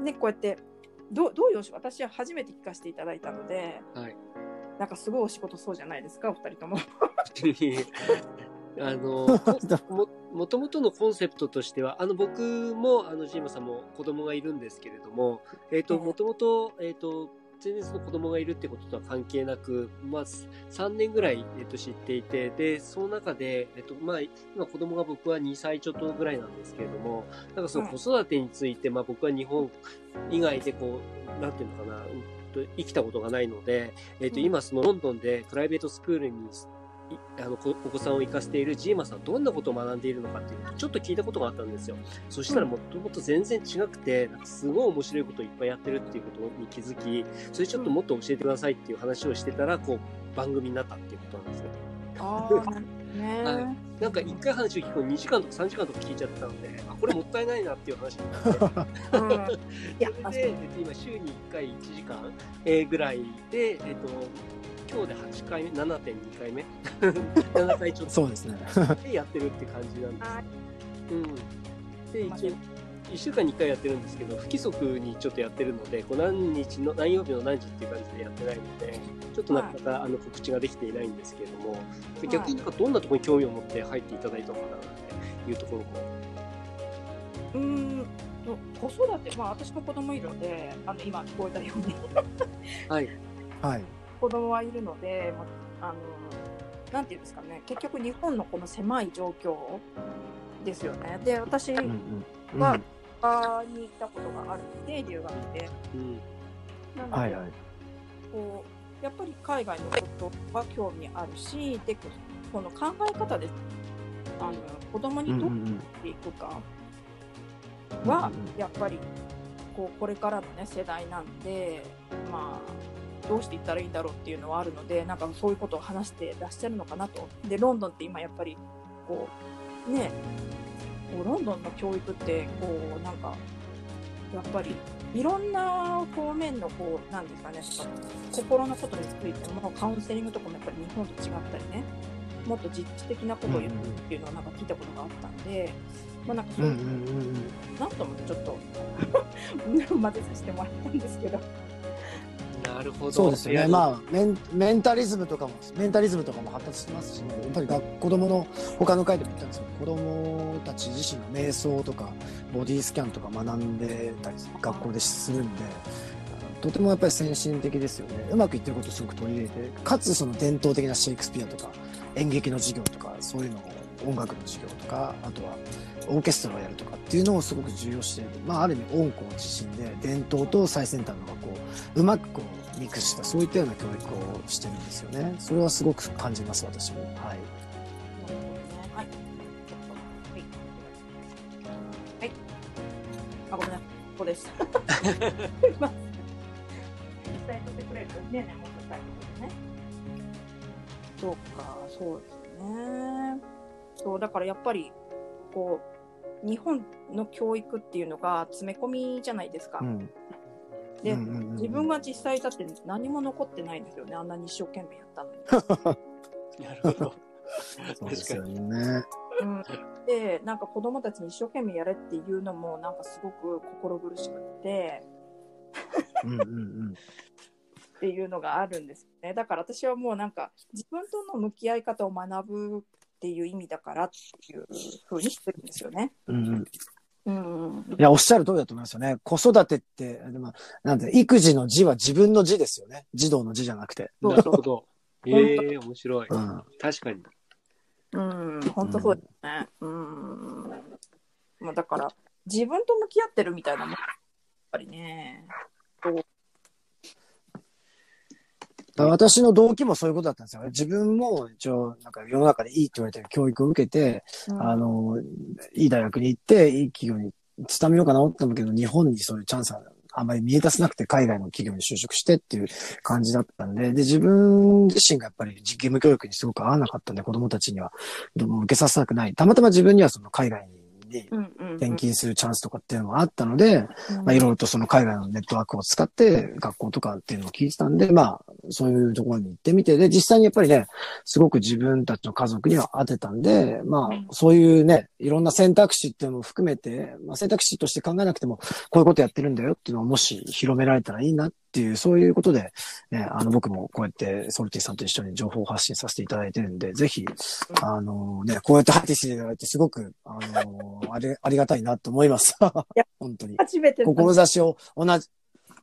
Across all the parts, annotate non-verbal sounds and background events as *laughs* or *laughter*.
ねこうやってどうどういうお仕私は初めて聞かせていただいたので、はい、なんかすごいお仕事そうじゃないですかお二人とも。*laughs* あの *laughs* ももともとのコンセプトとしてはあの僕もあのジーマさんも子供がいるんですけれども、えーと、もともと,、えーと全然その子供がいるってこととは関係なく、まあ、3年ぐらい、えっと、知っていて、で、その中で、えっと、まあ、今子供が僕は2歳ちょっとぐらいなんですけれども、なんかその子育てについて、まあ僕は日本以外でこう、なんていうのかな、生きたことがないので、えっと、今そのロンドンでプライベートスクールにあのお子さんを生かしているジーマさんどんなことを学んでいるのかっていうのをちょっと聞いたことがあったんですよ。そしたらもともと全然違くて、なんかすごい面白いことをいっぱいやってるっていうことに気づき、それちょっともっと教えてくださいっていう話をしてたら、こう番組になったっていうことなんですね。あね、はい、なんか一回話を聞くと2時間とか3時間とか聞いちゃったので、あこれもったいないなっていう話になって、うん、*laughs* それで今週に1回1時間、えー、ぐらいで、えっ、ー、と今日で8回目、7.2回目 ?7 回ちょっと。そうですね。でやってるって感じなんです。うん。で、一応、1週間に1回やってるんですけど、不規則にちょっとやってるので、こう何日の、何曜日の何時っていう感じでやってないので、ちょっとなかなか、はい、あの告知ができていないんですけれども、逆になんかどんなところに興味を持って入っていただいたのかなっていうところも。うん子育て、まあ私の子供いるので、あの今聞こえたようにはい。はい。子供はいるので、あのなんていうんですかね。結局日本のこの狭い状況ですよね。で私は、うん。うん、に行ったことがあるので留学で。うん、なので、はいはい、こうやっぱり海外のことは興味あるしでこの考え方であの子供にどうしていくかはやっぱりこうこれからの、ね、世代なんでまあどうしていったらいいんだろうっていうのはあるのでなんかそういうことを話してらっしゃるのかなと。でロンドンって今やっぱりこうねこうロンドンの教育ってこうなんかやっぱりいろんな方面のこうなんですかね心のことについてもカウンセリングとかもやっぱり日本と違ったりねもっと実地的なことを言うっていうのはなんか聞いたことがあったんで、まあなんかそういう,、なんと思ってちょっと *laughs* 混ぜさせてもらったんですけど。なるほど。そうですよね。まあメン、メンタリズムとかも、メンタリズムとかも発達してますし、ね、やっぱり学子供の、他の回でも言ったんですけど、子供たち自身の瞑想とか、ボディスキャンとか学んでたり、学校でするんで、とてもやっぱり先進的ですよね。うまくいってることをすごく取り入れて、かつその伝統的なシェイクスピアとか、演劇の授業とか、そういうのを、音楽の授業とか、あとはオーケストラをやるとかっていうのをすごく重要してまあ、ある意味温故自身で伝統と最先端の学校うまくこうミックスしたそういったような教育をしてるんですよねそれはすごく感じます私もはい。はい。はい。あ、ごめんなさい。ここです。伝えてくれる？ね、ね、もっと伝えてね。そうか、そうですね。そう、だからやっぱり、こう、日本の教育っていうのが詰め込みじゃないですか。うん、で、うんうんうん、自分が実際だって何も残ってないんですよねあんなに一生懸命やったのに。*laughs* なるほど。そうですよね。うん、でなんか子供たちに一生懸命やれっていうのもなんかすごく心苦しくってうんうん、うん、っていうのがあるんですねだから私はもうなんか自分との向き合い方を学ぶっていう意味だからっていうふうにしてるんですよね。うん、うん、いや、おっしゃる通りだと思いますよね。子育てって、でもなんで、育児の字は自分の字ですよね。児童の字じゃなくて。なるほど。*laughs* ええー、面白い、うん。確かに。うん、本当そうですね。うん。まあ、だから、自分と向き合ってるみたいなもん。やっぱりね。私の動機もそういうことだったんですよ。自分も一応、なんか世の中でいいって言われてる教育を受けて、うん、あの、いい大学に行って、いい企業に勤めようかなと思ったんだけど、日本にそういうチャンスはあんまり見え出せなくて、海外の企業に就職してっていう感じだったんで、で、自分自身がやっぱり義務教育にすごく合わなかったんで、子供たちには、も受けさせたくない。たまたま自分にはその海外にに転勤するチャンスとかっていうのがあったので、まあいろいろとその海外のネットワークを使って学校とかっていうのを聞いてたんで、まあそういうところに行ってみて、で、実際にやっぱりね、すごく自分たちの家族には当てたんで、まあ、そういうね、いろんな選択肢っていうのも含めて、まあ、選択肢として考えなくても、こういうことやってるんだよっていうのをもし広められたらいいなっていう、そういうことで、ね、あの、僕もこうやってソルティさんと一緒に情報発信させていただいてるんで、ぜひ、あのね、こうやって入ってきていただいて、すごく、あのあれ、ありがたいなと思います。*laughs* 本当に。初めて志を同じ、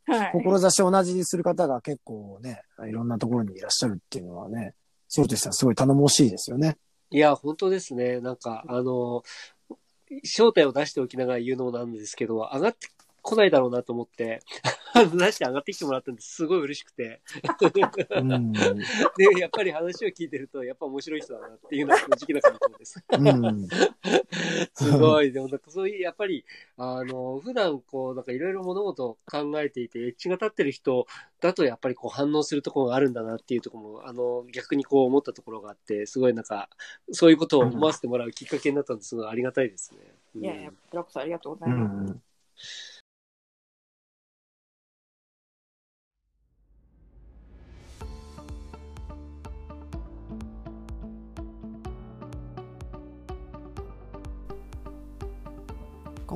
はい、志を同じにする方が結構ね、いろんなところにいらっしゃるっていうのはね、ソルティさんすごい頼もしいですよね。いや、本当ですね。なんか、あの、正体を出しておきながら言うのもなんですけど、上がってこないだろうなと思って、出して上がってきてもらったんですごい嬉しくて。うん。で、やっぱり話を聞いてると、やっぱ面白い人だなっていうのが正直な感じです。うん。すごい。でもなんかそういう、やっぱり、あの、普段こう、なんかいろいろ物事を考えていて、エッジが立ってる人だとやっぱりこう反応するところがあるんだなっていうところも、あの、逆にこう思ったところがあって、すごいなんか、そういうことを思わせてもらうきっかけになったのですごいありがたいですね。うんいやいや、こちらこそありがとうござういます。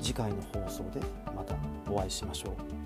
次回の放送でまたお会いしましょう。